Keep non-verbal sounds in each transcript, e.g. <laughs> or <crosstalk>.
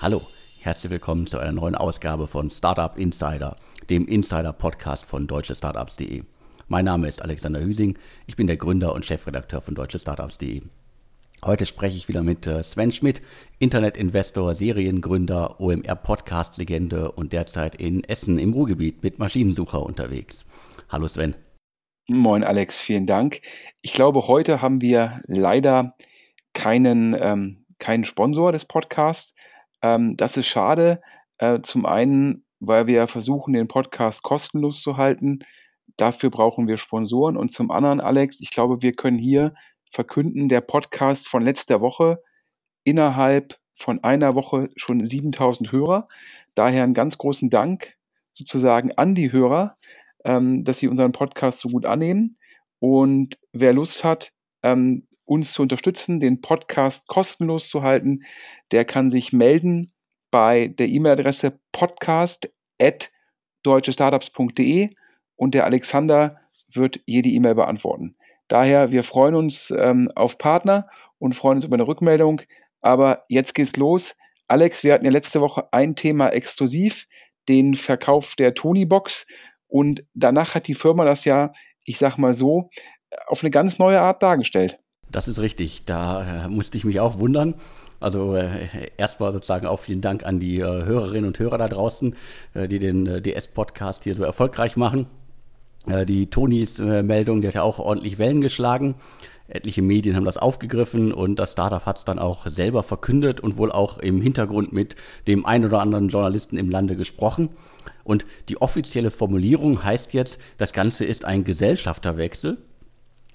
Hallo, herzlich willkommen zu einer neuen Ausgabe von Startup Insider, dem Insider-Podcast von deutschestartups.de. Mein Name ist Alexander Hüsing, ich bin der Gründer und Chefredakteur von deutschestartups.de. Heute spreche ich wieder mit äh, Sven Schmidt, Internetinvestor, Seriengründer, OMR-Podcast-Legende und derzeit in Essen im Ruhrgebiet mit Maschinensucher unterwegs. Hallo Sven. Moin Alex, vielen Dank. Ich glaube, heute haben wir leider keinen, ähm, keinen Sponsor des Podcasts. Ähm, das ist schade. Äh, zum einen, weil wir versuchen, den Podcast kostenlos zu halten. Dafür brauchen wir Sponsoren. Und zum anderen, Alex, ich glaube, wir können hier verkünden, der Podcast von letzter Woche innerhalb von einer Woche schon 7000 Hörer. Daher einen ganz großen Dank sozusagen an die Hörer, ähm, dass sie unseren Podcast so gut annehmen. Und wer Lust hat, ähm, uns zu unterstützen, den Podcast kostenlos zu halten, der kann sich melden bei der E-Mail-Adresse podcast.deutschestartups.de und der Alexander wird jede E-Mail beantworten. Daher, wir freuen uns ähm, auf Partner und freuen uns über eine Rückmeldung. Aber jetzt geht's los. Alex, wir hatten ja letzte Woche ein Thema exklusiv, den Verkauf der Tony-Box. Und danach hat die Firma das ja, ich sag mal so, auf eine ganz neue Art dargestellt. Das ist richtig. Da äh, musste ich mich auch wundern. Also äh, erstmal sozusagen auch vielen Dank an die äh, Hörerinnen und Hörer da draußen, äh, die den äh, DS-Podcast hier so erfolgreich machen. Äh, die Tonis Meldung, die hat ja auch ordentlich Wellen geschlagen. Etliche Medien haben das aufgegriffen und das Startup hat es dann auch selber verkündet und wohl auch im Hintergrund mit dem einen oder anderen Journalisten im Lande gesprochen. Und die offizielle Formulierung heißt jetzt, das Ganze ist ein Gesellschafterwechsel.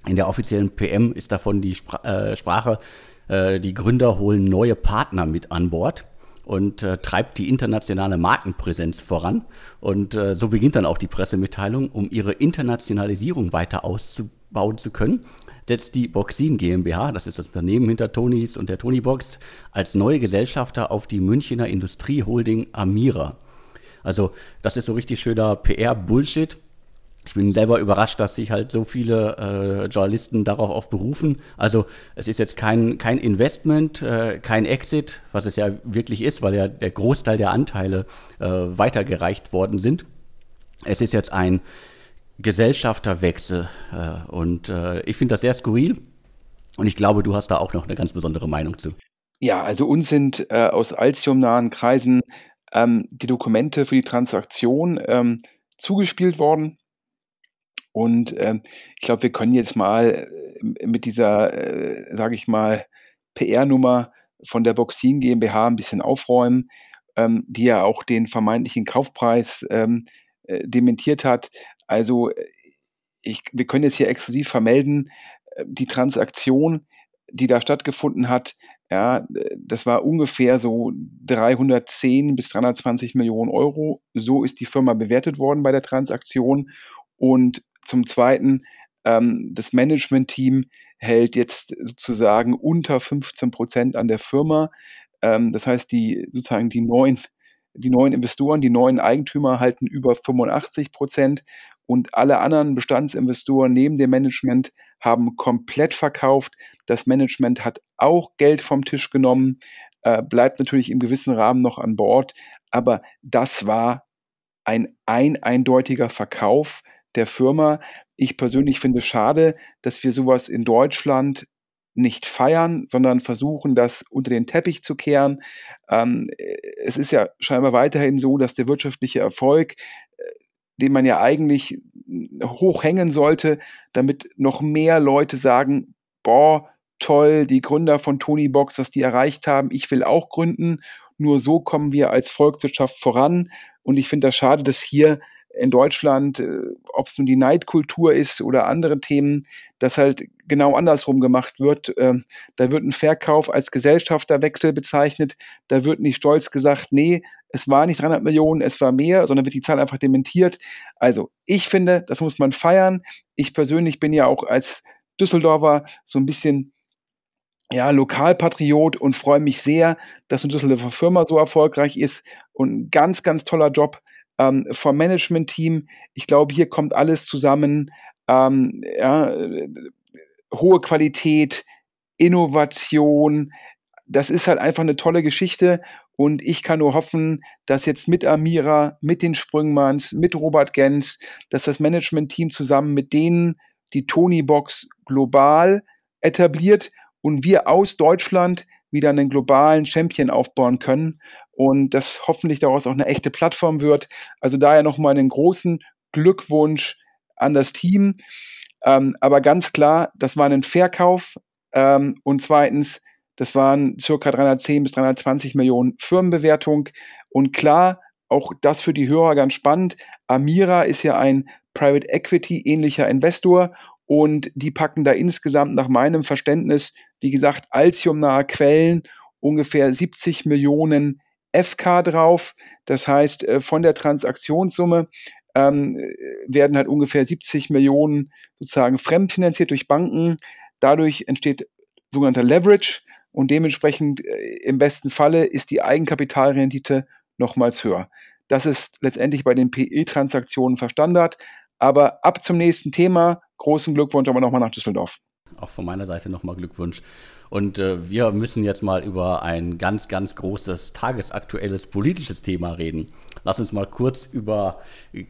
In der offiziellen PM ist davon die Spra äh, Sprache, äh, die Gründer holen neue Partner mit an Bord und äh, treibt die internationale Markenpräsenz voran. Und äh, so beginnt dann auch die Pressemitteilung, um ihre Internationalisierung weiter auszubauen zu können. Setzt die Boxin GmbH, das ist das Unternehmen hinter Tonys und der Tonybox, als neue Gesellschafter auf die Münchner Industrieholding Amira. Also das ist so richtig schöner PR-Bullshit ich bin selber überrascht, dass sich halt so viele äh, Journalisten darauf auch berufen. Also es ist jetzt kein, kein Investment, äh, kein Exit, was es ja wirklich ist, weil ja der Großteil der Anteile äh, weitergereicht worden sind. Es ist jetzt ein Gesellschafterwechsel äh, und äh, ich finde das sehr skurril und ich glaube, du hast da auch noch eine ganz besondere Meinung zu. Ja, also uns sind äh, aus Altium-nahen Kreisen ähm, die Dokumente für die Transaktion ähm, zugespielt worden und ähm, ich glaube, wir können jetzt mal äh, mit dieser, äh, sage ich mal, PR-Nummer von der Boxin GmbH ein bisschen aufräumen, ähm, die ja auch den vermeintlichen Kaufpreis ähm, äh, dementiert hat. Also äh, ich, wir können jetzt hier exklusiv vermelden, äh, die Transaktion, die da stattgefunden hat, ja, das war ungefähr so 310 bis 320 Millionen Euro. So ist die Firma bewertet worden bei der Transaktion. Und zum Zweiten, ähm, das Management-Team hält jetzt sozusagen unter 15 Prozent an der Firma. Ähm, das heißt, die sozusagen die neuen, die neuen Investoren, die neuen Eigentümer halten über 85 Prozent und alle anderen Bestandsinvestoren neben dem Management haben komplett verkauft. Das Management hat auch Geld vom Tisch genommen, äh, bleibt natürlich im gewissen Rahmen noch an Bord, aber das war ein ein eindeutiger Verkauf der Firma. Ich persönlich finde es schade, dass wir sowas in Deutschland nicht feiern, sondern versuchen, das unter den Teppich zu kehren. Ähm, es ist ja scheinbar weiterhin so, dass der wirtschaftliche Erfolg, äh, den man ja eigentlich hochhängen sollte, damit noch mehr Leute sagen, boah, toll, die Gründer von Tony Box, was die erreicht haben, ich will auch gründen. Nur so kommen wir als Volkswirtschaft voran. Und ich finde das schade, dass hier in Deutschland, äh, ob es nun die Neidkultur ist oder andere Themen, das halt genau andersrum gemacht wird. Ähm, da wird ein Verkauf als Gesellschafterwechsel bezeichnet. Da wird nicht stolz gesagt, nee, es war nicht 300 Millionen, es war mehr, sondern wird die Zahl einfach dementiert. Also ich finde, das muss man feiern. Ich persönlich bin ja auch als Düsseldorfer so ein bisschen ja, Lokalpatriot und freue mich sehr, dass eine Düsseldorfer Firma so erfolgreich ist und ein ganz, ganz toller Job ähm, vom Management-Team. Ich glaube, hier kommt alles zusammen. Ähm, ja, äh, hohe Qualität, Innovation. Das ist halt einfach eine tolle Geschichte. Und ich kann nur hoffen, dass jetzt mit Amira, mit den Sprüngmanns, mit Robert Gens, dass das Management-Team zusammen mit denen die Tony-Box global etabliert und wir aus Deutschland wieder einen globalen Champion aufbauen können und das hoffentlich daraus auch eine echte Plattform wird. Also daher nochmal einen großen Glückwunsch an das Team. Ähm, aber ganz klar, das war ein Verkauf ähm, und zweitens, das waren circa 310 bis 320 Millionen Firmenbewertung und klar, auch das für die Hörer ganz spannend. Amira ist ja ein Private Equity ähnlicher Investor und die packen da insgesamt nach meinem Verständnis, wie gesagt, altiumnahe Quellen ungefähr 70 Millionen FK drauf. Das heißt, äh, von der Transaktionssumme ähm, werden halt ungefähr 70 Millionen sozusagen fremdfinanziert durch Banken. Dadurch entsteht sogenannter Leverage und dementsprechend äh, im besten Falle ist die Eigenkapitalrendite nochmals höher. Das ist letztendlich bei den PE-Transaktionen verstandard. Aber ab zum nächsten Thema. Großen Glückwunsch aber nochmal nach Düsseldorf. Auch von meiner Seite nochmal Glückwunsch. Und äh, wir müssen jetzt mal über ein ganz, ganz großes tagesaktuelles politisches Thema reden. Lass uns mal kurz über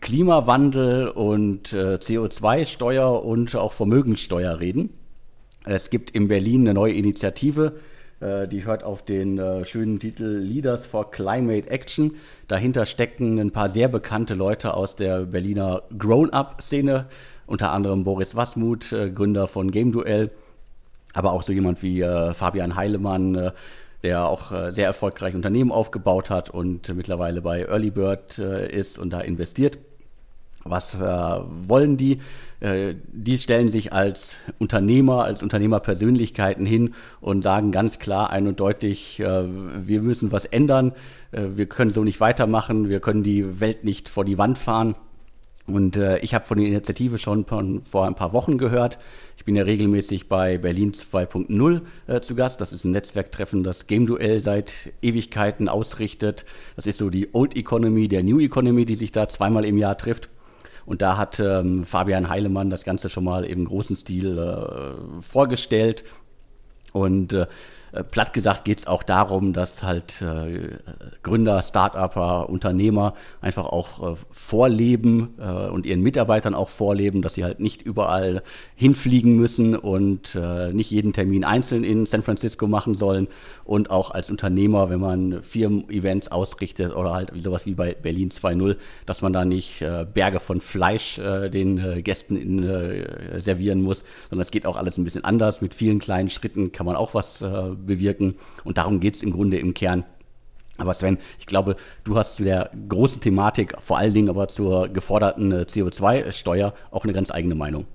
Klimawandel und äh, CO2-Steuer und auch Vermögenssteuer reden. Es gibt in Berlin eine neue Initiative, äh, die hört auf den äh, schönen Titel Leaders for Climate Action. Dahinter stecken ein paar sehr bekannte Leute aus der Berliner Grown-Up-Szene, unter anderem Boris Wasmuth, äh, Gründer von Game Duell, aber auch so jemand wie Fabian Heilemann, der auch sehr erfolgreich Unternehmen aufgebaut hat und mittlerweile bei Early Bird ist und da investiert. Was wollen die? Äh, die stellen sich als Unternehmer, als Unternehmerpersönlichkeiten hin und sagen ganz klar ein und deutlich, äh, wir müssen was ändern, äh, wir können so nicht weitermachen, wir können die Welt nicht vor die Wand fahren. Und äh, ich habe von der Initiative schon vor ein paar Wochen gehört. Ich bin ja regelmäßig bei Berlin 2.0 äh, zu Gast. Das ist ein Netzwerktreffen, das Game Duell seit Ewigkeiten ausrichtet. Das ist so die Old Economy, der New Economy, die sich da zweimal im Jahr trifft. Und da hat ähm, Fabian Heilemann das Ganze schon mal im großen Stil äh, vorgestellt. Und äh, platt gesagt geht es auch darum, dass halt äh, Gründer, Start-Upper, Unternehmer einfach auch äh, vorleben äh, und ihren Mitarbeitern auch vorleben, dass sie halt nicht überall hinfliegen müssen und äh, nicht jeden Termin einzeln in San Francisco machen sollen. Und auch als Unternehmer, wenn man Firmen-Events ausrichtet oder halt sowas wie bei Berlin 2.0, dass man da nicht Berge von Fleisch den Gästen in, servieren muss, sondern es geht auch alles ein bisschen anders. Mit vielen kleinen Schritten kann man auch was bewirken. Und darum geht es im Grunde im Kern. Aber Sven, ich glaube, du hast zu der großen Thematik, vor allen Dingen aber zur geforderten äh, CO2-Steuer, auch eine ganz eigene Meinung.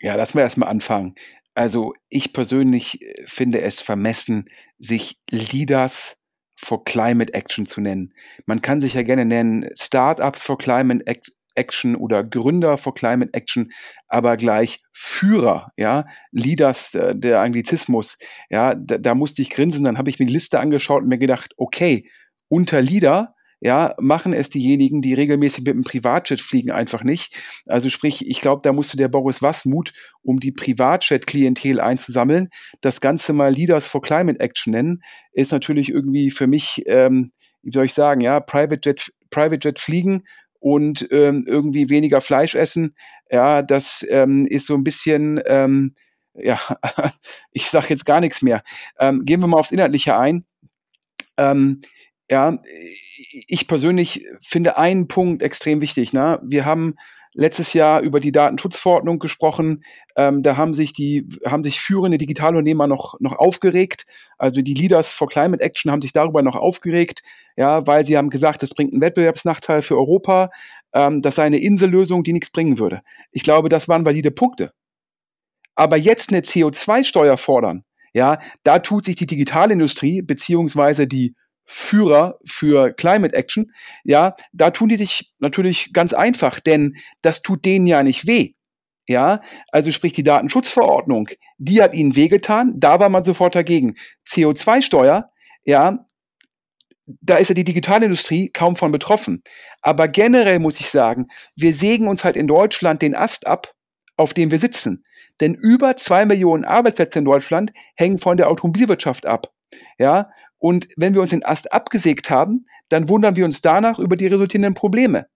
Ja, lass mal erstmal anfangen. Also ich persönlich äh, finde es vermessen, sich Leaders for Climate Action zu nennen. Man kann sich ja gerne nennen Startups for Climate Action oder Gründer for Climate Action, aber gleich Führer, ja, Leaders, äh, der Anglizismus, ja, da, da musste ich grinsen, dann habe ich mir die Liste angeschaut und mir gedacht, okay, unter Leader, ja, machen es diejenigen, die regelmäßig mit dem Privatjet fliegen, einfach nicht. Also sprich, ich glaube, da musste der Boris Wasmut, um die Privatjet-Klientel einzusammeln, das Ganze mal Leaders for Climate Action nennen, ist natürlich irgendwie für mich, ähm, wie soll ich sagen, ja, Private Jet, Private Jet fliegen und ähm, irgendwie weniger Fleisch essen. Ja, das ähm, ist so ein bisschen, ähm, ja, <laughs> ich sage jetzt gar nichts mehr. Ähm, gehen wir mal aufs Inhaltliche ein. Ähm, ja, ich persönlich finde einen Punkt extrem wichtig. Ne? Wir haben letztes Jahr über die Datenschutzverordnung gesprochen. Ähm, da haben sich die, haben sich führende Digitalunternehmer noch, noch aufgeregt. Also die Leaders for Climate Action haben sich darüber noch aufgeregt, ja, weil sie haben gesagt, das bringt einen Wettbewerbsnachteil für Europa. Ähm, das sei eine Insellösung, die nichts bringen würde. Ich glaube, das waren valide Punkte. Aber jetzt eine CO2-Steuer fordern, ja, da tut sich die Digitalindustrie beziehungsweise die Führer für Climate Action, ja, da tun die sich natürlich ganz einfach, denn das tut denen ja nicht weh. Ja, also sprich die Datenschutzverordnung, die hat ihnen wehgetan, da war man sofort dagegen. CO2-Steuer, ja, da ist ja die Digitalindustrie kaum von betroffen. Aber generell muss ich sagen, wir sägen uns halt in Deutschland den Ast ab, auf dem wir sitzen. Denn über zwei Millionen Arbeitsplätze in Deutschland hängen von der Automobilwirtschaft ab. Ja, und wenn wir uns den Ast abgesägt haben, dann wundern wir uns danach über die resultierenden Probleme.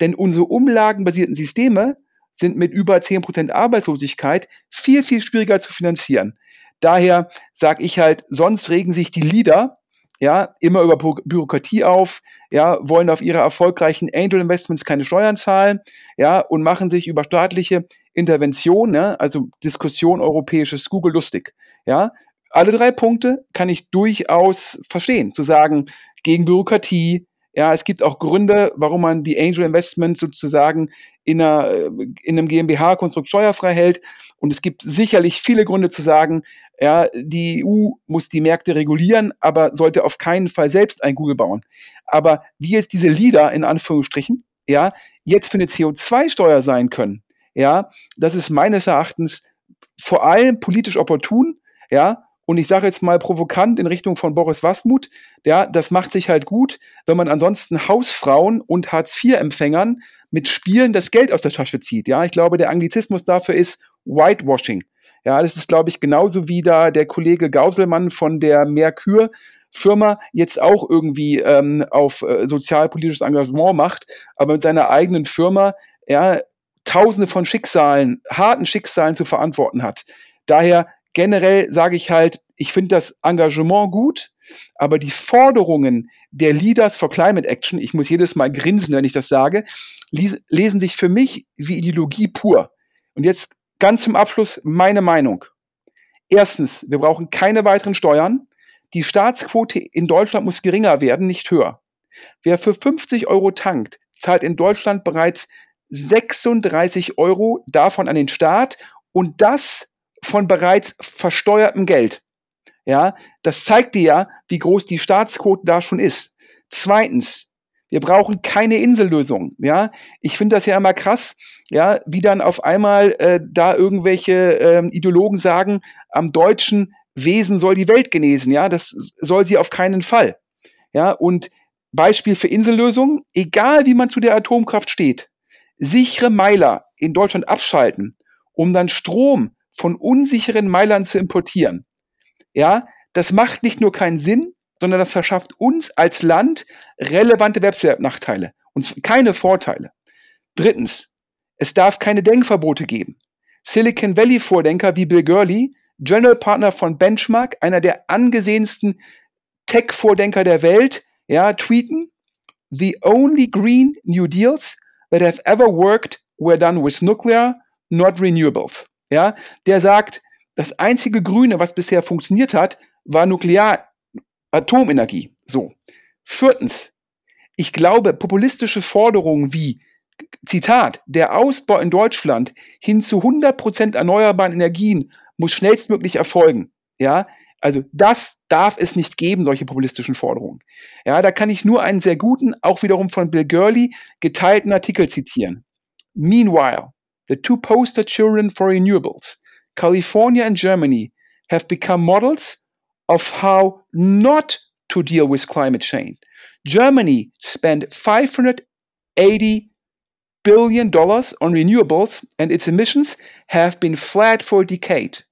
Denn unsere umlagenbasierten Systeme sind mit über 10% Arbeitslosigkeit viel, viel schwieriger zu finanzieren. Daher sage ich halt, sonst regen sich die Leader ja, immer über Bü Bürokratie auf, ja, wollen auf ihre erfolgreichen Angel Investments keine Steuern zahlen, ja, und machen sich über staatliche Intervention, ne, also Diskussion europäisches Google lustig, ja. Alle drei Punkte kann ich durchaus verstehen, zu sagen, gegen Bürokratie, ja, es gibt auch Gründe, warum man die Angel Investments sozusagen in, einer, äh, in einem GmbH-Konstrukt steuerfrei hält. Und es gibt sicherlich viele Gründe zu sagen, ja, die EU muss die Märkte regulieren, aber sollte auf keinen Fall selbst ein Google bauen. Aber wie jetzt diese Leader in Anführungsstrichen, ja, jetzt für eine CO2-Steuer sein können, ja, das ist meines Erachtens vor allem politisch opportun, ja, und ich sage jetzt mal provokant in Richtung von Boris Wasmut, ja, das macht sich halt gut, wenn man ansonsten Hausfrauen und Hartz-IV-Empfängern mit Spielen das Geld aus der Tasche zieht. Ja, ich glaube, der Anglizismus dafür ist Whitewashing. Ja, das ist, glaube ich, genauso wie da der Kollege Gauselmann von der Merkur Firma jetzt auch irgendwie ähm, auf äh, sozialpolitisches Engagement macht, aber mit seiner eigenen Firma ja Tausende von Schicksalen, harten Schicksalen zu verantworten hat. Daher generell sage ich halt, ich finde das Engagement gut, aber die Forderungen der Leaders for Climate Action, ich muss jedes Mal grinsen, wenn ich das sage, lesen sich für mich wie Ideologie pur. Und jetzt ganz zum Abschluss meine Meinung. Erstens, wir brauchen keine weiteren Steuern. Die Staatsquote in Deutschland muss geringer werden, nicht höher. Wer für 50 Euro tankt, zahlt in Deutschland bereits 36 Euro davon an den Staat und das von bereits versteuertem Geld. Ja, das zeigt dir ja, wie groß die Staatsquote da schon ist. Zweitens, wir brauchen keine Insellösung. Ja, ich finde das ja immer krass, ja, wie dann auf einmal äh, da irgendwelche ähm, Ideologen sagen, am deutschen Wesen soll die Welt genesen. Ja, das soll sie auf keinen Fall. Ja, und Beispiel für Insellösung, egal wie man zu der Atomkraft steht, sichere Meiler in Deutschland abschalten, um dann Strom von unsicheren Meilern zu importieren. Ja, das macht nicht nur keinen Sinn, sondern das verschafft uns als Land relevante Wettbewerbsnachteile und keine Vorteile. Drittens, es darf keine Denkverbote geben. Silicon Valley Vordenker wie Bill Gurley, General Partner von Benchmark, einer der angesehensten Tech-Vordenker der Welt, ja, tweeten, The only green New Deals that have ever worked were done with nuclear, not renewables ja, der sagt, das einzige Grüne, was bisher funktioniert hat, war Nuklear, Atomenergie. So. Viertens, ich glaube, populistische Forderungen wie, Zitat, der Ausbau in Deutschland hin zu 100% erneuerbaren Energien muss schnellstmöglich erfolgen. Ja, also das darf es nicht geben, solche populistischen Forderungen. Ja, da kann ich nur einen sehr guten, auch wiederum von Bill Gurley, geteilten Artikel zitieren. Meanwhile, the two poster children for renewables, California and Germany, have become models of how not to deal with climate change. Germany spent 580 billion dollars on renewables and its emissions have been flat for a decade.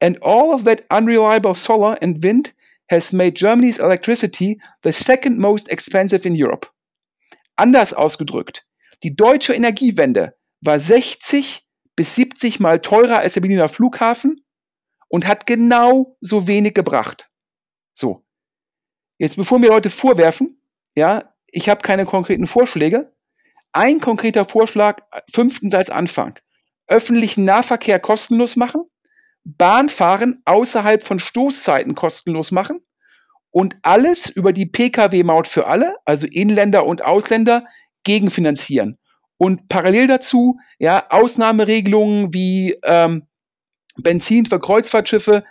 And all of that unreliable solar and wind has made Germany's electricity the second most expensive in Europe. Anders ausgedrückt, die deutsche Energiewende war 60 bis 70 Mal teurer als der Berliner Flughafen und hat genau so wenig gebracht. So. Jetzt, bevor mir Leute vorwerfen, ja, ich habe keine konkreten Vorschläge. Ein konkreter Vorschlag, fünftens als Anfang. Öffentlichen Nahverkehr kostenlos machen, Bahnfahren außerhalb von Stoßzeiten kostenlos machen und alles über die Pkw-Maut für alle, also Inländer und Ausländer, gegenfinanzieren und parallel dazu ja Ausnahmeregelungen wie ähm, Benzin für Kreuzfahrtschiffe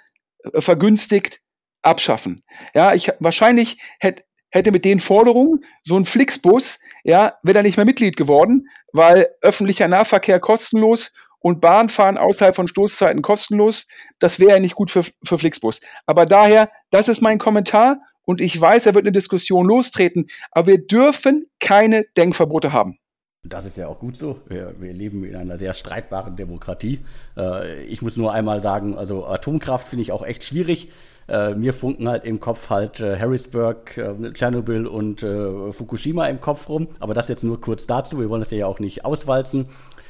äh, vergünstigt abschaffen. Ja, ich wahrscheinlich hätte hätte mit den Forderungen so ein Flixbus, ja, wäre er nicht mehr Mitglied geworden, weil öffentlicher Nahverkehr kostenlos und Bahnfahren außerhalb von Stoßzeiten kostenlos. Das wäre ja nicht gut für, für Flixbus. Aber daher, das ist mein Kommentar und ich weiß, er wird eine Diskussion lostreten, aber wir dürfen keine Denkverbote haben. Das ist ja auch gut so. Wir, wir leben in einer sehr streitbaren Demokratie. Äh, ich muss nur einmal sagen, also Atomkraft finde ich auch echt schwierig. Äh, mir funken halt im Kopf halt äh, Harrisburg, Tschernobyl und Fukushima im Kopf rum. Aber das jetzt nur kurz dazu. Wir wollen das ja auch nicht auswalzen.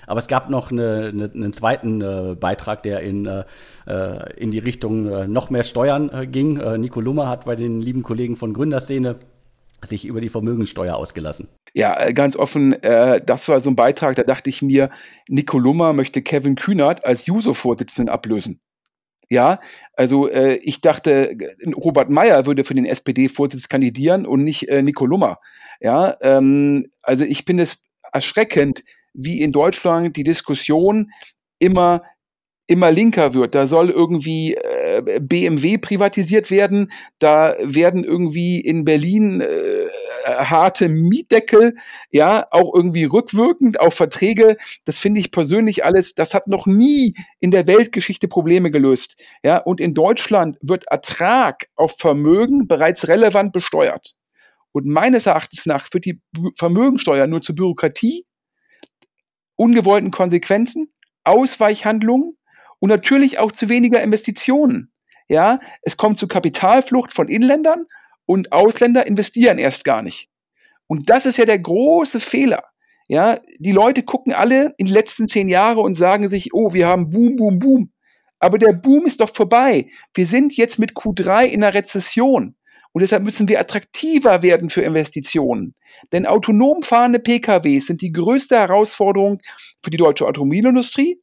Aber es gab noch eine, eine, einen zweiten äh, Beitrag, der in, äh, in die Richtung äh, noch mehr Steuern ging. Nico Lummer hat bei den lieben Kollegen von Gründerszene sich über die Vermögensteuer ausgelassen. Ja, äh, ganz offen, äh, das war so ein Beitrag, da dachte ich mir, Nico Lummer möchte Kevin Kühnert als Juso-Vorsitzenden ablösen. Ja, also äh, ich dachte, Robert Meyer würde für den SPD-Vorsitz kandidieren und nicht äh, Nico Lummer. Ja, ähm, also ich finde es erschreckend, wie in Deutschland die Diskussion immer immer linker wird. Da soll irgendwie äh, BMW privatisiert werden, da werden irgendwie in Berlin äh, harte Mietdeckel, ja, auch irgendwie rückwirkend auf Verträge. Das finde ich persönlich alles, das hat noch nie in der Weltgeschichte Probleme gelöst. Ja, und in Deutschland wird Ertrag auf Vermögen bereits relevant besteuert. Und meines Erachtens nach wird die Vermögensteuer nur zur Bürokratie, ungewollten Konsequenzen, Ausweichhandlungen und natürlich auch zu weniger Investitionen. Ja, es kommt zu Kapitalflucht von Inländern und Ausländer investieren erst gar nicht. Und das ist ja der große Fehler. Ja, die Leute gucken alle in die letzten zehn Jahre und sagen sich, oh, wir haben Boom, Boom, Boom. Aber der Boom ist doch vorbei. Wir sind jetzt mit Q3 in einer Rezession. Und deshalb müssen wir attraktiver werden für Investitionen. Denn autonom fahrende PKWs sind die größte Herausforderung für die deutsche Automobilindustrie,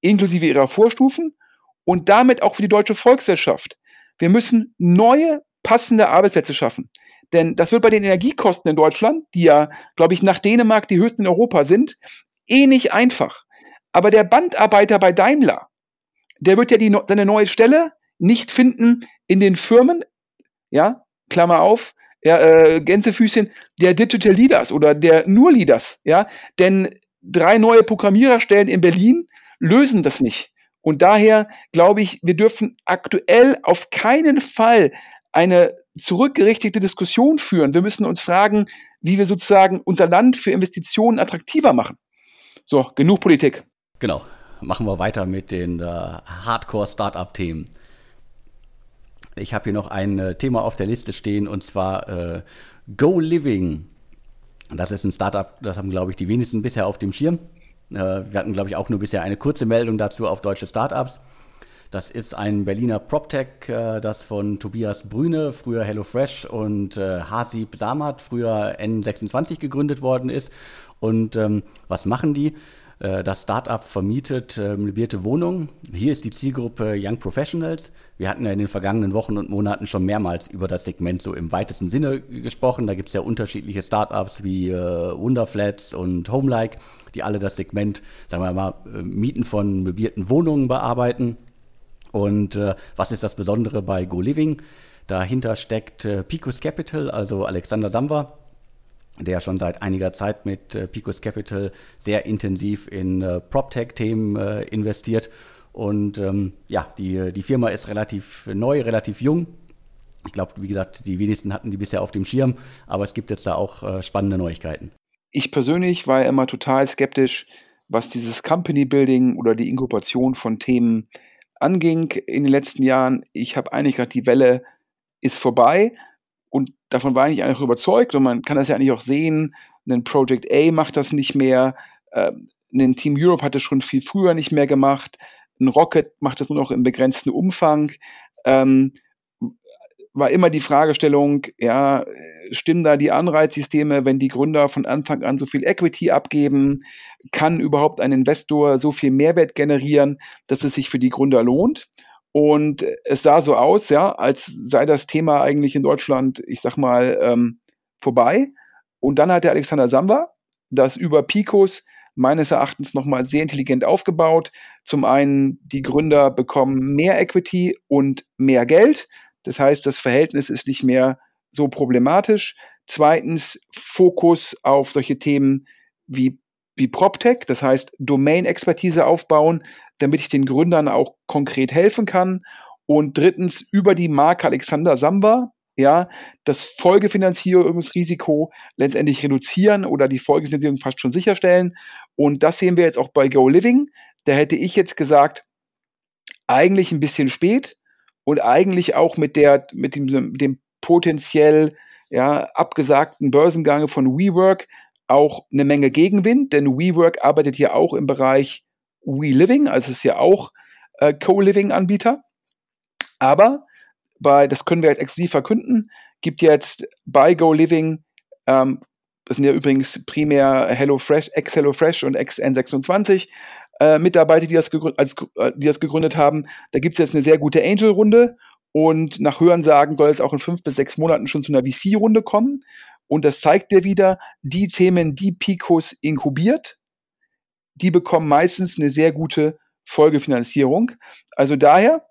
inklusive ihrer Vorstufen und damit auch für die deutsche Volkswirtschaft. Wir müssen neue, passende Arbeitsplätze schaffen. Denn das wird bei den Energiekosten in Deutschland, die ja, glaube ich, nach Dänemark die höchsten in Europa sind, eh nicht einfach. Aber der Bandarbeiter bei Daimler, der wird ja die, seine neue Stelle nicht finden in den Firmen, ja, Klammer auf, ja, äh, Gänsefüßchen, der Digital Leaders oder der nur Leaders, ja, denn drei neue Programmiererstellen in Berlin lösen das nicht. Und daher glaube ich, wir dürfen aktuell auf keinen Fall eine zurückgerichtete Diskussion führen. Wir müssen uns fragen, wie wir sozusagen unser Land für Investitionen attraktiver machen. So, genug Politik. Genau. Machen wir weiter mit den äh, Hardcore-Startup-Themen. Ich habe hier noch ein äh, Thema auf der Liste stehen und zwar äh, Go Living. Das ist ein Startup, das haben, glaube ich, die wenigsten bisher auf dem Schirm. Äh, wir hatten, glaube ich, auch nur bisher eine kurze Meldung dazu auf deutsche Startups. Das ist ein Berliner PropTech, äh, das von Tobias Brüne, früher HelloFresh, und äh, Hasib Samad, früher N26 gegründet worden ist. Und ähm, was machen die? Äh, das Startup vermietet äh, möblierte Wohnungen. Hier ist die Zielgruppe Young Professionals. Wir hatten ja in den vergangenen Wochen und Monaten schon mehrmals über das Segment so im weitesten Sinne gesprochen. Da gibt es ja unterschiedliche Startups wie äh, Wonderflats und Homelike, die alle das Segment, sagen wir mal, Mieten von möblierten Wohnungen bearbeiten. Und äh, was ist das Besondere bei Go Living? Dahinter steckt äh, Picos Capital, also Alexander Samwer, der schon seit einiger Zeit mit äh, Picos Capital sehr intensiv in äh, PropTech-Themen äh, investiert. Und ähm, ja, die, die Firma ist relativ neu, relativ jung. Ich glaube, wie gesagt, die wenigsten hatten die bisher auf dem Schirm, aber es gibt jetzt da auch äh, spannende Neuigkeiten. Ich persönlich war immer total skeptisch, was dieses Company Building oder die Inkubation von Themen anging in den letzten Jahren. Ich habe eigentlich gerade die Welle ist vorbei und davon war ich eigentlich überzeugt und man kann das ja eigentlich auch sehen. Ein Project A macht das nicht mehr, ähm, ein Team Europe hat das schon viel früher nicht mehr gemacht, ein Rocket macht das nur noch im begrenzten Umfang. Ähm, war immer die Fragestellung, ja, stimmen da die Anreizsysteme, wenn die Gründer von Anfang an so viel Equity abgeben? Kann überhaupt ein Investor so viel Mehrwert generieren, dass es sich für die Gründer lohnt? Und es sah so aus, ja, als sei das Thema eigentlich in Deutschland, ich sag mal, ähm, vorbei. Und dann hat der Alexander Samba das über Picos meines Erachtens nochmal sehr intelligent aufgebaut. Zum einen, die Gründer bekommen mehr Equity und mehr Geld. Das heißt, das Verhältnis ist nicht mehr so problematisch. Zweitens, Fokus auf solche Themen wie wie PropTech, das heißt Domain-Expertise aufbauen, damit ich den Gründern auch konkret helfen kann. Und drittens über die Marke Alexander Samba, ja, das Folgefinanzierungsrisiko letztendlich reduzieren oder die Folgefinanzierung fast schon sicherstellen. Und das sehen wir jetzt auch bei Go Living. Da hätte ich jetzt gesagt, eigentlich ein bisschen spät und eigentlich auch mit der, mit dem, dem potenziell ja, abgesagten Börsengange von WeWork auch eine Menge Gegenwind, denn WeWork arbeitet ja auch im Bereich WeLiving, also ist ja auch äh, Co-Living-Anbieter. Aber bei, das können wir jetzt exklusiv verkünden, gibt jetzt bei GoLiving, ähm, das sind ja übrigens primär HelloFresh, ex-HelloFresh und ex-N26 äh, Mitarbeiter, die das, als, äh, die das gegründet haben. Da gibt es jetzt eine sehr gute Angel-Runde und nach Hörensagen soll es auch in fünf bis sechs Monaten schon zu einer VC-Runde kommen. Und das zeigt dir wieder, die Themen, die Picos inkubiert, die bekommen meistens eine sehr gute Folgefinanzierung. Also daher,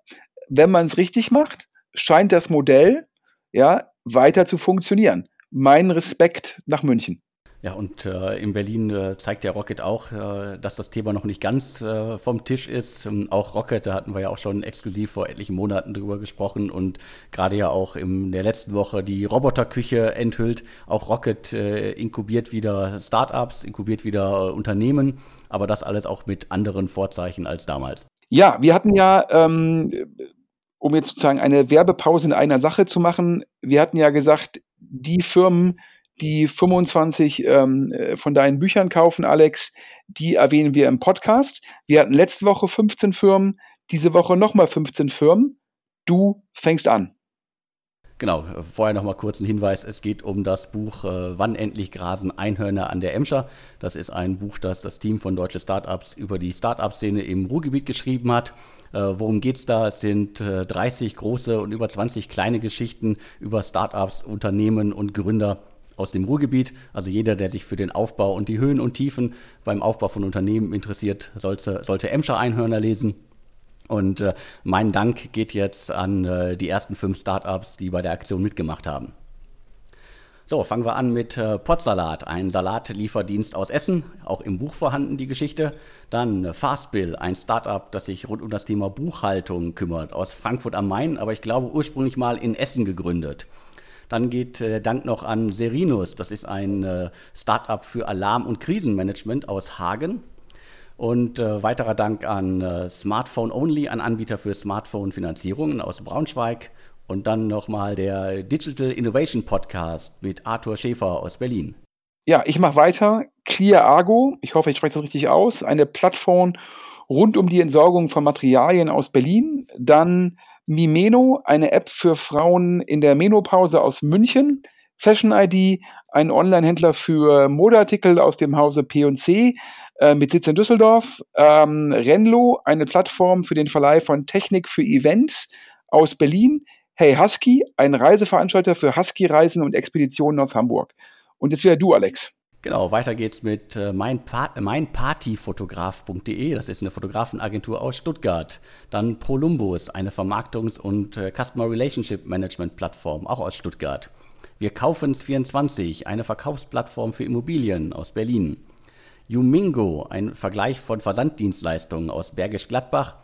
wenn man es richtig macht, scheint das Modell ja weiter zu funktionieren. Mein Respekt nach München. Ja, und äh, in Berlin äh, zeigt der Rocket auch, äh, dass das Thema noch nicht ganz äh, vom Tisch ist. Ähm, auch Rocket, da hatten wir ja auch schon exklusiv vor etlichen Monaten drüber gesprochen und gerade ja auch in der letzten Woche die Roboterküche enthüllt. Auch Rocket äh, inkubiert wieder Startups, inkubiert wieder äh, Unternehmen, aber das alles auch mit anderen Vorzeichen als damals. Ja, wir hatten ja, ähm, um jetzt sozusagen eine Werbepause in einer Sache zu machen, wir hatten ja gesagt, die Firmen, die 25 ähm, äh, von deinen Büchern kaufen, Alex, die erwähnen wir im Podcast. Wir hatten letzte Woche 15 Firmen, diese Woche nochmal 15 Firmen. Du fängst an. Genau, vorher noch mal kurz ein Hinweis. Es geht um das Buch äh, Wann endlich grasen Einhörner an der Emscher. Das ist ein Buch, das das Team von Deutsche Startups über die Startup-Szene im Ruhrgebiet geschrieben hat. Äh, worum es da? Es sind äh, 30 große und über 20 kleine Geschichten über Startups, Unternehmen und Gründer aus dem Ruhrgebiet. Also jeder, der sich für den Aufbau und die Höhen und Tiefen beim Aufbau von Unternehmen interessiert, sollte, sollte Emscher Einhörner lesen. Und äh, mein Dank geht jetzt an äh, die ersten fünf Startups, die bei der Aktion mitgemacht haben. So, fangen wir an mit äh, Potsalat, ein Salatlieferdienst aus Essen, auch im Buch vorhanden die Geschichte. Dann äh, Fastbill, ein Startup, das sich rund um das Thema Buchhaltung kümmert, aus Frankfurt am Main, aber ich glaube ursprünglich mal in Essen gegründet. Dann geht der äh, Dank noch an Serinus. Das ist ein äh, Startup für Alarm- und Krisenmanagement aus Hagen. Und äh, weiterer Dank an äh, Smartphone Only, ein Anbieter für Smartphone-Finanzierungen aus Braunschweig. Und dann nochmal der Digital Innovation Podcast mit Arthur Schäfer aus Berlin. Ja, ich mache weiter. Clear Argo, ich hoffe, ich spreche das richtig aus, eine Plattform rund um die Entsorgung von Materialien aus Berlin. Dann Mimeno, eine App für Frauen in der Menopause aus München. Fashion ID, ein Online-Händler für Modeartikel aus dem Hause P&C äh, mit Sitz in Düsseldorf. Ähm, Renlo, eine Plattform für den Verleih von Technik für Events aus Berlin. Hey Husky, ein Reiseveranstalter für Husky-Reisen und Expeditionen aus Hamburg. Und jetzt wieder du, Alex. Genau, weiter geht's mit äh, pa meinpartyfotograf.de. Das ist eine Fotografenagentur aus Stuttgart. Dann Prolumbus, eine Vermarktungs- und äh, Customer Relationship Management Plattform, auch aus Stuttgart. Wir kaufen's 24, eine Verkaufsplattform für Immobilien aus Berlin. Umingo, ein Vergleich von Versanddienstleistungen aus Bergisch Gladbach.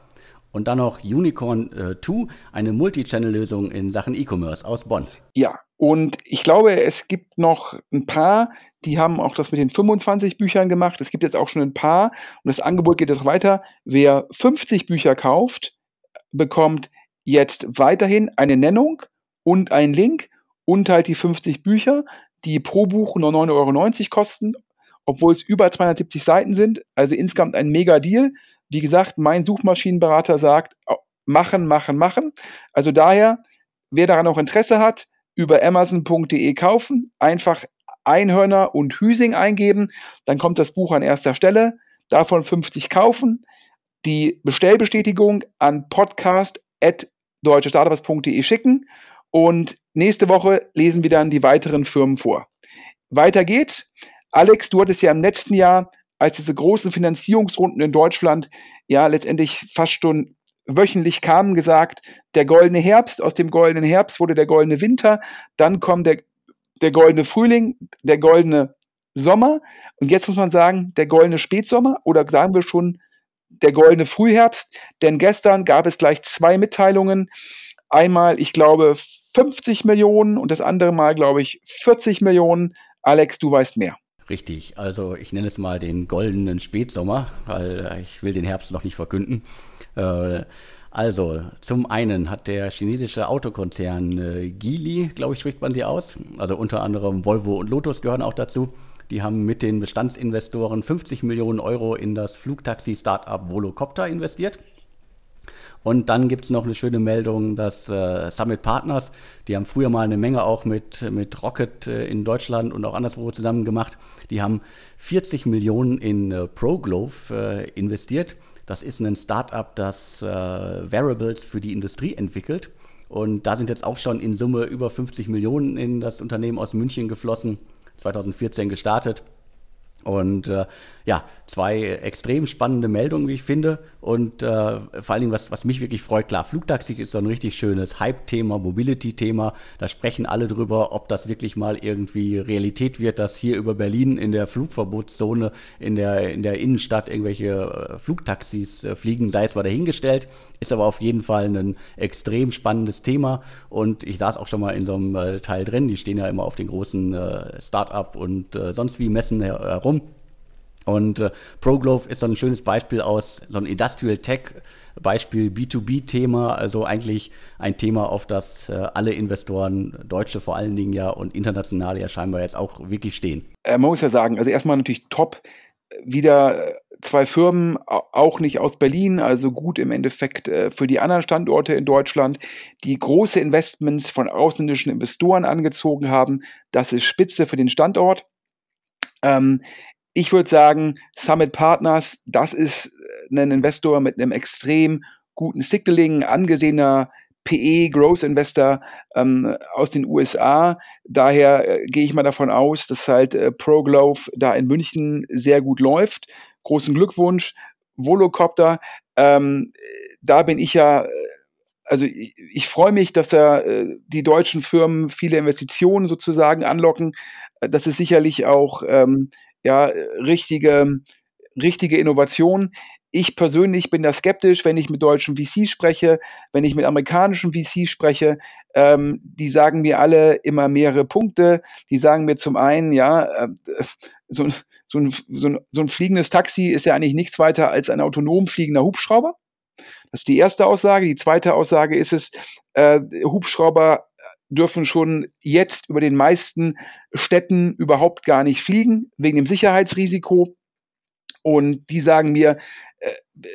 Und dann noch Unicorn äh, 2, eine Multichannel-Lösung in Sachen E-Commerce aus Bonn. Ja, und ich glaube, es gibt noch ein paar, die haben auch das mit den 25 Büchern gemacht. Es gibt jetzt auch schon ein paar und das Angebot geht jetzt auch weiter. Wer 50 Bücher kauft, bekommt jetzt weiterhin eine Nennung und einen Link und halt die 50 Bücher, die pro Buch nur 9,90 Euro kosten, obwohl es über 270 Seiten sind. Also insgesamt ein mega Deal. Wie gesagt, mein Suchmaschinenberater sagt, machen, machen, machen. Also daher, wer daran noch Interesse hat, über amazon.de kaufen, einfach Einhörner und Hüsing eingeben, dann kommt das Buch an erster Stelle, davon 50 kaufen, die Bestellbestätigung an podcast.deutschestartups.de schicken. Und nächste Woche lesen wir dann die weiteren Firmen vor. Weiter geht's. Alex, du hattest ja im letzten Jahr, als diese großen Finanzierungsrunden in Deutschland ja letztendlich fast schon wöchentlich kamen, gesagt, der goldene Herbst, aus dem goldenen Herbst wurde der goldene Winter, dann kommt der der goldene Frühling, der goldene Sommer. Und jetzt muss man sagen, der goldene Spätsommer oder sagen wir schon der goldene Frühherbst. Denn gestern gab es gleich zwei Mitteilungen. Einmal, ich glaube, 50 Millionen und das andere Mal, glaube ich, 40 Millionen. Alex, du weißt mehr. Richtig, also ich nenne es mal den goldenen Spätsommer, weil ich will den Herbst noch nicht verkünden. Äh, also, zum einen hat der chinesische Autokonzern äh, Geely, glaube ich, spricht man sie aus, also unter anderem Volvo und Lotus gehören auch dazu. Die haben mit den Bestandsinvestoren 50 Millionen Euro in das Flugtaxi-Startup Volocopter investiert. Und dann gibt es noch eine schöne Meldung, dass äh, Summit Partners, die haben früher mal eine Menge auch mit, mit Rocket äh, in Deutschland und auch anderswo zusammen gemacht, die haben 40 Millionen in äh, ProGlove äh, investiert. Das ist ein Startup, das äh, Variables für die Industrie entwickelt. Und da sind jetzt auch schon in Summe über 50 Millionen in das Unternehmen aus München geflossen, 2014 gestartet. Und äh, ja, zwei extrem spannende Meldungen, wie ich finde. Und äh, vor allen Dingen, was, was mich wirklich freut, klar, Flugtaxi ist so ein richtig schönes Hype-Thema, Mobility-Thema. Da sprechen alle drüber, ob das wirklich mal irgendwie Realität wird, dass hier über Berlin in der Flugverbotszone in der, in der Innenstadt irgendwelche äh, Flugtaxis äh, fliegen, sei es mal dahingestellt. Ist aber auf jeden Fall ein extrem spannendes Thema. Und ich saß auch schon mal in so einem äh, Teil drin. Die stehen ja immer auf den großen äh, Start-up und äh, sonst wie Messen herum. Und äh, ProGlove ist so ein schönes Beispiel aus so einem Industrial Tech Beispiel B2B-Thema, also eigentlich ein Thema, auf das äh, alle Investoren, Deutsche vor allen Dingen ja und internationale ja scheinbar jetzt auch wirklich stehen. Äh, man muss ja sagen, also erstmal natürlich top, wieder äh, zwei Firmen, auch nicht aus Berlin, also gut im Endeffekt äh, für die anderen Standorte in Deutschland, die große Investments von ausländischen Investoren angezogen haben. Das ist spitze für den Standort. Ähm, ich würde sagen, Summit Partners, das ist äh, ein Investor mit einem extrem guten Signaling, angesehener PE, Growth Investor ähm, aus den USA. Daher äh, gehe ich mal davon aus, dass halt äh, ProGlove da in München sehr gut läuft. Großen Glückwunsch. Volocopter, ähm, da bin ich ja, äh, also ich, ich freue mich, dass da äh, die deutschen Firmen viele Investitionen sozusagen anlocken. Das ist sicherlich auch ähm, ja, richtige, richtige Innovation. Ich persönlich bin da skeptisch, wenn ich mit deutschen VCs spreche, wenn ich mit amerikanischen VCs spreche. Ähm, die sagen mir alle immer mehrere Punkte. Die sagen mir zum einen, ja, äh, so, so, ein, so, ein, so ein fliegendes Taxi ist ja eigentlich nichts weiter als ein autonom fliegender Hubschrauber. Das ist die erste Aussage. Die zweite Aussage ist es, äh, Hubschrauber dürfen schon jetzt über den meisten Städten überhaupt gar nicht fliegen, wegen dem Sicherheitsrisiko. Und die sagen mir, äh,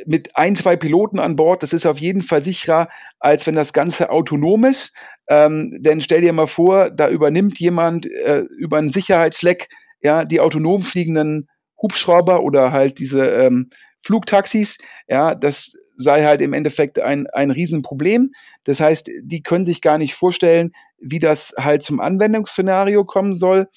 mit ein, zwei Piloten an Bord, das ist auf jeden Fall sicherer, als wenn das Ganze autonom ist. Ähm, denn stell dir mal vor, da übernimmt jemand äh, über einen Sicherheitsleck ja, die autonom fliegenden Hubschrauber oder halt diese ähm, Flugtaxis. Ja, das sei halt im Endeffekt ein, ein Riesenproblem. Das heißt, die können sich gar nicht vorstellen, wie das halt zum Anwendungsszenario kommen soll.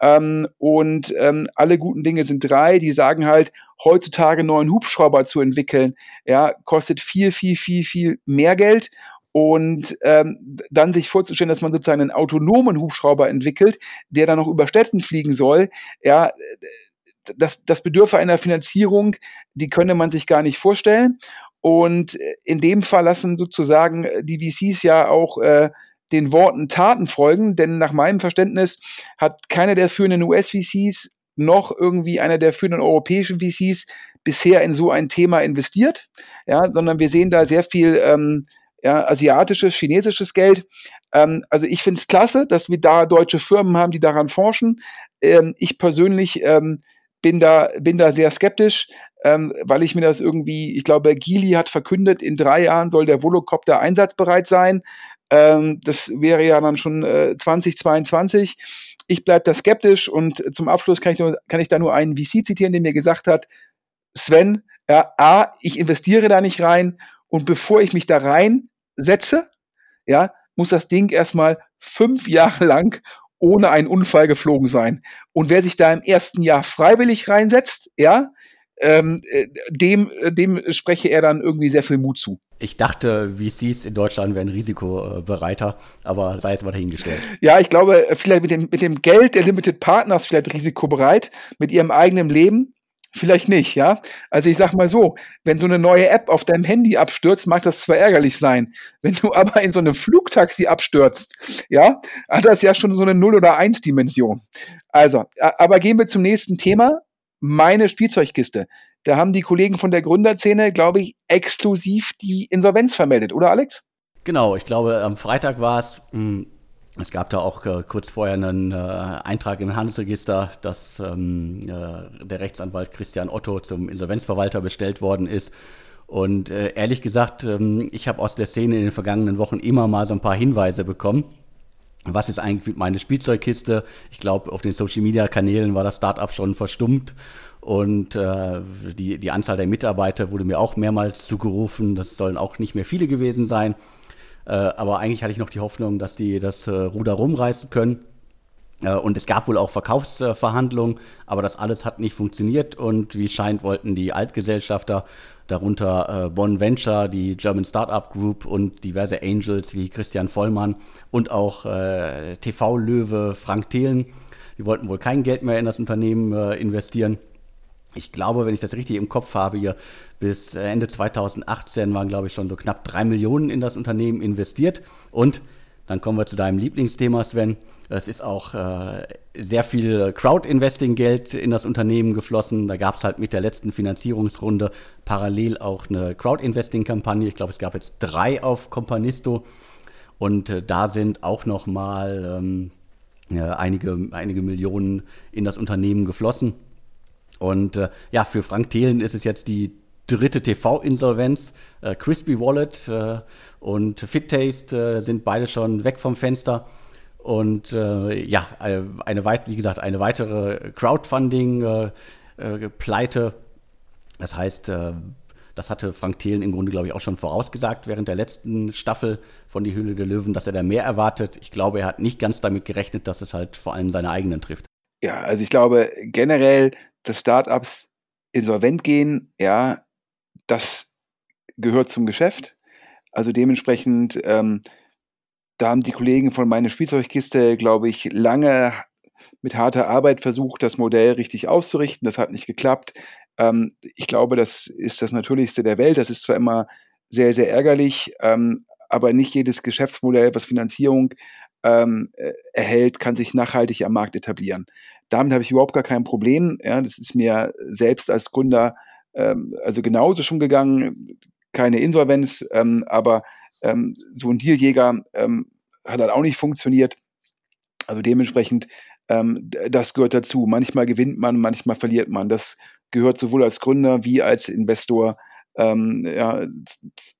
Ähm, und ähm, alle guten Dinge sind drei. Die sagen halt, heutzutage neuen Hubschrauber zu entwickeln, ja, kostet viel, viel, viel, viel mehr Geld. Und ähm, dann sich vorzustellen, dass man sozusagen einen autonomen Hubschrauber entwickelt, der dann noch über Städten fliegen soll, ja, das, das bedürfe einer Finanzierung, die könne man sich gar nicht vorstellen. Und äh, in dem Fall lassen sozusagen äh, die VCs ja auch äh, den Worten Taten folgen, denn nach meinem Verständnis hat keiner der führenden US-VCs noch irgendwie einer der führenden europäischen VCs bisher in so ein Thema investiert, ja, sondern wir sehen da sehr viel ähm, ja, asiatisches, chinesisches Geld. Ähm, also ich finde es klasse, dass wir da deutsche Firmen haben, die daran forschen. Ähm, ich persönlich ähm, bin da, bin da sehr skeptisch ähm, weil ich mir das irgendwie, ich glaube, Gili hat verkündet, in drei Jahren soll der Volocopter einsatzbereit sein. Ähm, das wäre ja dann schon äh, 2022. Ich bleibe da skeptisch und zum Abschluss kann ich, nur, kann ich da nur einen VC zitieren, der mir gesagt hat, Sven, ja, A, ich investiere da nicht rein und bevor ich mich da reinsetze, ja, muss das Ding erstmal fünf Jahre lang ohne einen Unfall geflogen sein. Und wer sich da im ersten Jahr freiwillig reinsetzt, ja, ähm, äh, dem, dem spreche er dann irgendwie sehr viel Mut zu. Ich dachte, VCs in Deutschland wären risikobereiter, aber sei jetzt mal dahingestellt. Ja, ich glaube, vielleicht mit dem, mit dem Geld der Limited Partners vielleicht risikobereit, mit ihrem eigenen Leben Vielleicht nicht, ja. Also ich sag mal so, wenn so eine neue App auf deinem Handy abstürzt, mag das zwar ärgerlich sein. <laughs> Wenn du aber in so einem Flugtaxi abstürzt, ja, hat das ja schon so eine 0 oder 1 Dimension. Also, aber gehen wir zum nächsten Thema. Meine Spielzeugkiste. Da haben die Kollegen von der Gründerszene, glaube ich, exklusiv die Insolvenz vermeldet, oder Alex? Genau, ich glaube, am Freitag war es, hm, es gab da auch äh, kurz vorher einen äh, Eintrag im Handelsregister, dass ähm, äh, der Rechtsanwalt Christian Otto zum Insolvenzverwalter bestellt worden ist. Und äh, ehrlich gesagt, ähm, ich habe aus der Szene in den vergangenen Wochen immer mal so ein paar Hinweise bekommen. Was ist eigentlich meine Spielzeugkiste? Ich glaube, auf den Social-Media-Kanälen war das Startup schon verstummt. Und äh, die, die Anzahl der Mitarbeiter wurde mir auch mehrmals zugerufen. Das sollen auch nicht mehr viele gewesen sein. Äh, aber eigentlich hatte ich noch die Hoffnung, dass die das äh, Ruder rumreißen können. Äh, und es gab wohl auch Verkaufsverhandlungen, aber das alles hat nicht funktioniert. Und wie scheint, wollten die Altgesellschafter, darunter Bonn Venture, die German Startup Group und diverse Angels wie Christian Vollmann und auch TV-Löwe Frank Thelen, die wollten wohl kein Geld mehr in das Unternehmen investieren ich glaube, wenn ich das richtig im Kopf habe, hier bis Ende 2018 waren, glaube ich, schon so knapp drei Millionen in das Unternehmen investiert. Und dann kommen wir zu deinem Lieblingsthema, Sven. Es ist auch äh, sehr viel Crowd-Investing-Geld in das Unternehmen geflossen. Da gab es halt mit der letzten Finanzierungsrunde parallel auch eine Crowd-Investing-Kampagne. Ich glaube, es gab jetzt drei auf Companisto. Und äh, da sind auch noch mal ähm, ja, einige, einige Millionen in das Unternehmen geflossen. Und äh, ja, für Frank Thelen ist es jetzt die dritte TV-Insolvenz. Äh, Crispy Wallet äh, und FitTaste äh, sind beide schon weg vom Fenster. Und äh, ja, äh, eine weit, wie gesagt, eine weitere Crowdfunding-Pleite. das heißt, das hatte Frank Thelen im Grunde, glaube ich, auch schon vorausgesagt während der letzten Staffel von Die Höhle der Löwen, dass er da mehr erwartet. Ich glaube, er hat nicht ganz damit gerechnet, dass es halt vor allem seine eigenen trifft. Ja, also ich glaube generell dass Startups insolvent gehen, ja, das gehört zum Geschäft. Also dementsprechend, ähm, da haben die Kollegen von meine Spielzeugkiste, glaube ich, lange mit harter Arbeit versucht, das Modell richtig auszurichten. Das hat nicht geklappt. Ähm, ich glaube, das ist das Natürlichste der Welt. Das ist zwar immer sehr, sehr ärgerlich, ähm, aber nicht jedes Geschäftsmodell, was Finanzierung ähm, äh, erhält, kann sich nachhaltig am Markt etablieren. Damit habe ich überhaupt gar kein Problem. Ja, das ist mir selbst als Gründer ähm, also genauso schon gegangen. Keine Insolvenz, ähm, aber ähm, so ein Dealjäger ähm, hat halt auch nicht funktioniert. Also dementsprechend, ähm, das gehört dazu. Manchmal gewinnt man, manchmal verliert man. Das gehört sowohl als Gründer wie als Investor ähm, ja,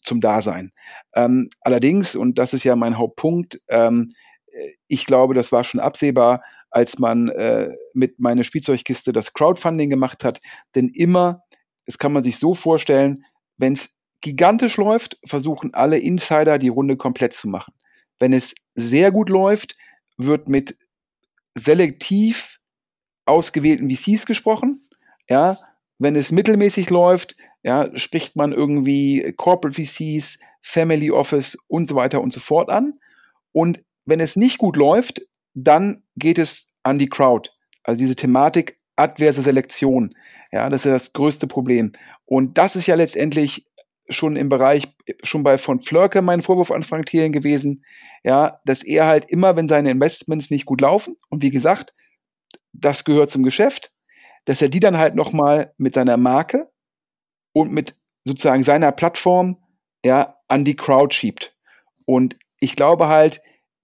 zum Dasein. Ähm, allerdings, und das ist ja mein Hauptpunkt, ähm, ich glaube, das war schon absehbar, als man äh, mit meiner Spielzeugkiste das Crowdfunding gemacht hat. Denn immer, das kann man sich so vorstellen, wenn es gigantisch läuft, versuchen alle Insider die Runde komplett zu machen. Wenn es sehr gut läuft, wird mit selektiv ausgewählten VCs gesprochen. Ja, wenn es mittelmäßig läuft, ja, spricht man irgendwie Corporate VCs, Family Office und so weiter und so fort an. Und wenn es nicht gut läuft, dann geht es an die Crowd. Also diese Thematik adverse Selektion. Ja, das ist das größte Problem. Und das ist ja letztendlich schon im Bereich, schon bei von Flörke mein Vorwurf an Frank Thielen gewesen, ja, dass er halt immer, wenn seine Investments nicht gut laufen, und wie gesagt, das gehört zum Geschäft, dass er die dann halt nochmal mit seiner Marke und mit sozusagen seiner Plattform, ja, an die Crowd schiebt. Und ich glaube halt,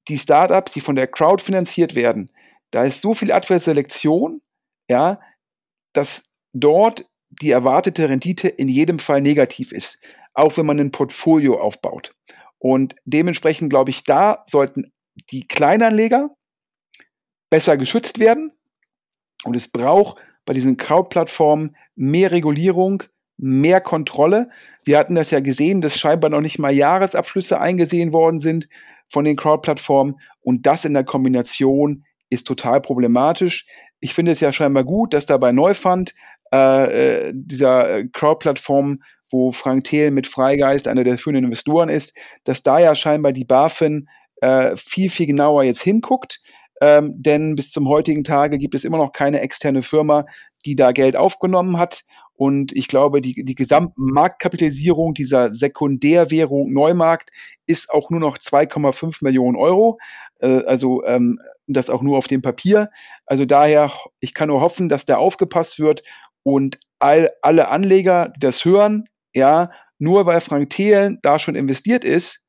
die Startups, die von der Crowd finanziert werden, da ist so viel Adverselektion, ja, dass dort die erwartete Rendite in jedem Fall negativ ist, auch wenn man ein Portfolio aufbaut. Und dementsprechend glaube ich, da sollten die Kleinanleger besser geschützt werden. Und es braucht bei diesen Crowd-Plattformen mehr Regulierung, mehr Kontrolle. Wir hatten das ja gesehen, dass scheinbar noch nicht mal Jahresabschlüsse eingesehen worden sind von den Crowd-Plattformen. Und das in der Kombination ist total problematisch. Ich finde es ja scheinbar gut, dass da bei Neufund äh, dieser Crowd-Plattform, wo Frank Thelen mit Freigeist einer der führenden Investoren ist, dass da ja scheinbar die BaFin äh, viel, viel genauer jetzt hinguckt. Ähm, denn bis zum heutigen Tage gibt es immer noch keine externe Firma, die da Geld aufgenommen hat. Und ich glaube, die, die Gesamtmarktkapitalisierung dieser Sekundärwährung Neumarkt ist auch nur noch 2,5 Millionen Euro. Äh, also ähm, das auch nur auf dem Papier. Also daher, ich kann nur hoffen, dass da aufgepasst wird und all, alle Anleger, die das hören, ja, nur weil Frank Thelen da schon investiert ist,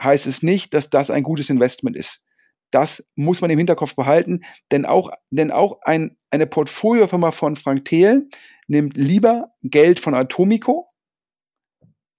heißt es nicht, dass das ein gutes Investment ist. Das muss man im Hinterkopf behalten, denn auch, denn auch ein, eine Portfoliofirma von Frank Thelen nimmt lieber Geld von Atomico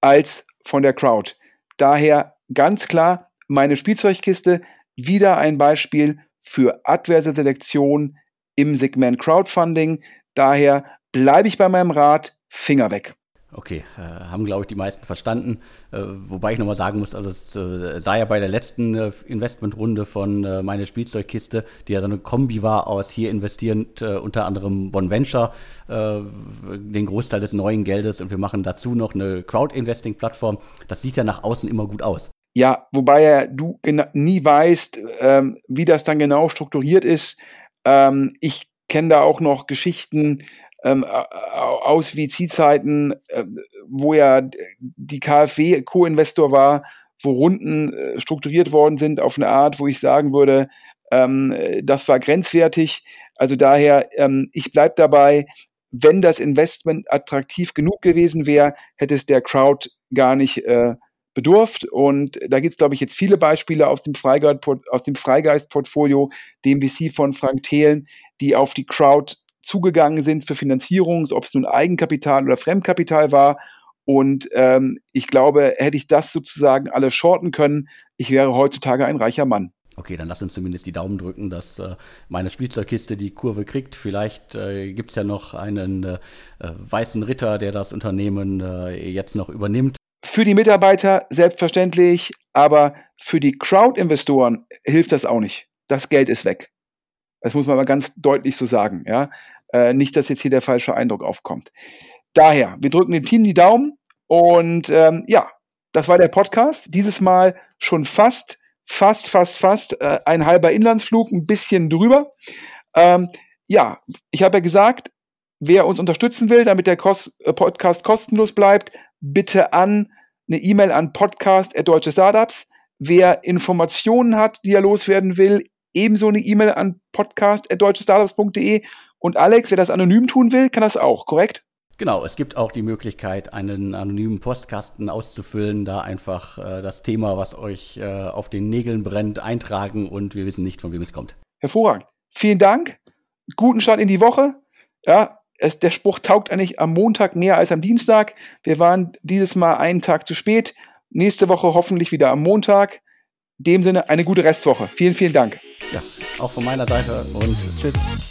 als von der Crowd. Daher ganz klar meine Spielzeugkiste, wieder ein Beispiel für adverse Selektion im Segment Crowdfunding. Daher bleibe ich bei meinem Rat, Finger weg. Okay, äh, haben glaube ich die meisten verstanden. Äh, wobei ich nochmal sagen muss, also es äh, sah ja bei der letzten äh, Investmentrunde von äh, meine Spielzeugkiste, die ja so eine Kombi war aus hier investierend äh, unter anderem Bon Venture, den Großteil des neuen Geldes und wir machen dazu noch eine Crowd-Investing-Plattform. Das sieht ja nach außen immer gut aus. Ja, wobei ja du nie weißt, ähm, wie das dann genau strukturiert ist. Ähm, ich kenne da auch noch Geschichten, ähm, aus wie Zielzeiten, äh, wo ja die KfW Co-Investor war, wo Runden äh, strukturiert worden sind auf eine Art, wo ich sagen würde, ähm, das war grenzwertig. Also daher, ähm, ich bleibe dabei, wenn das Investment attraktiv genug gewesen wäre, hätte es der Crowd gar nicht äh, bedurft. Und da gibt es, glaube ich, jetzt viele Beispiele aus dem, Freigeist-Portfolio, dem VC von Frank Thelen, die auf die Crowd zugegangen sind für Finanzierung, ob es nun Eigenkapital oder Fremdkapital war. Und ähm, ich glaube, hätte ich das sozusagen alles shorten können, ich wäre heutzutage ein reicher Mann. Okay, dann lass uns zumindest die Daumen drücken, dass äh, meine Spielzeugkiste die Kurve kriegt. Vielleicht äh, gibt es ja noch einen äh, weißen Ritter, der das Unternehmen äh, jetzt noch übernimmt. Für die Mitarbeiter selbstverständlich, aber für die Crowd-Investoren hilft das auch nicht. Das Geld ist weg. Das muss man mal ganz deutlich so sagen. Ja? Äh, nicht, dass jetzt hier der falsche Eindruck aufkommt. Daher, wir drücken dem Team die Daumen und ähm, ja, das war der Podcast. Dieses Mal schon fast, fast, fast, fast äh, ein halber Inlandsflug, ein bisschen drüber. Ähm, ja, ich habe ja gesagt, wer uns unterstützen will, damit der Kos äh, Podcast kostenlos bleibt, bitte an eine E-Mail an podcast.deutsche Startups. Wer Informationen hat, die er loswerden will, ebenso eine E-Mail an podcast.deutschestartups.de. Und Alex, wer das anonym tun will, kann das auch, korrekt? Genau, es gibt auch die Möglichkeit, einen anonymen Postkasten auszufüllen, da einfach äh, das Thema, was euch äh, auf den Nägeln brennt, eintragen und wir wissen nicht, von wem es kommt. Hervorragend. Vielen Dank. Guten Start in die Woche. Ja, es, der Spruch taugt eigentlich am Montag mehr als am Dienstag. Wir waren dieses Mal einen Tag zu spät. Nächste Woche hoffentlich wieder am Montag. In dem Sinne eine gute Restwoche. Vielen, vielen Dank. Ja, auch von meiner Seite und tschüss.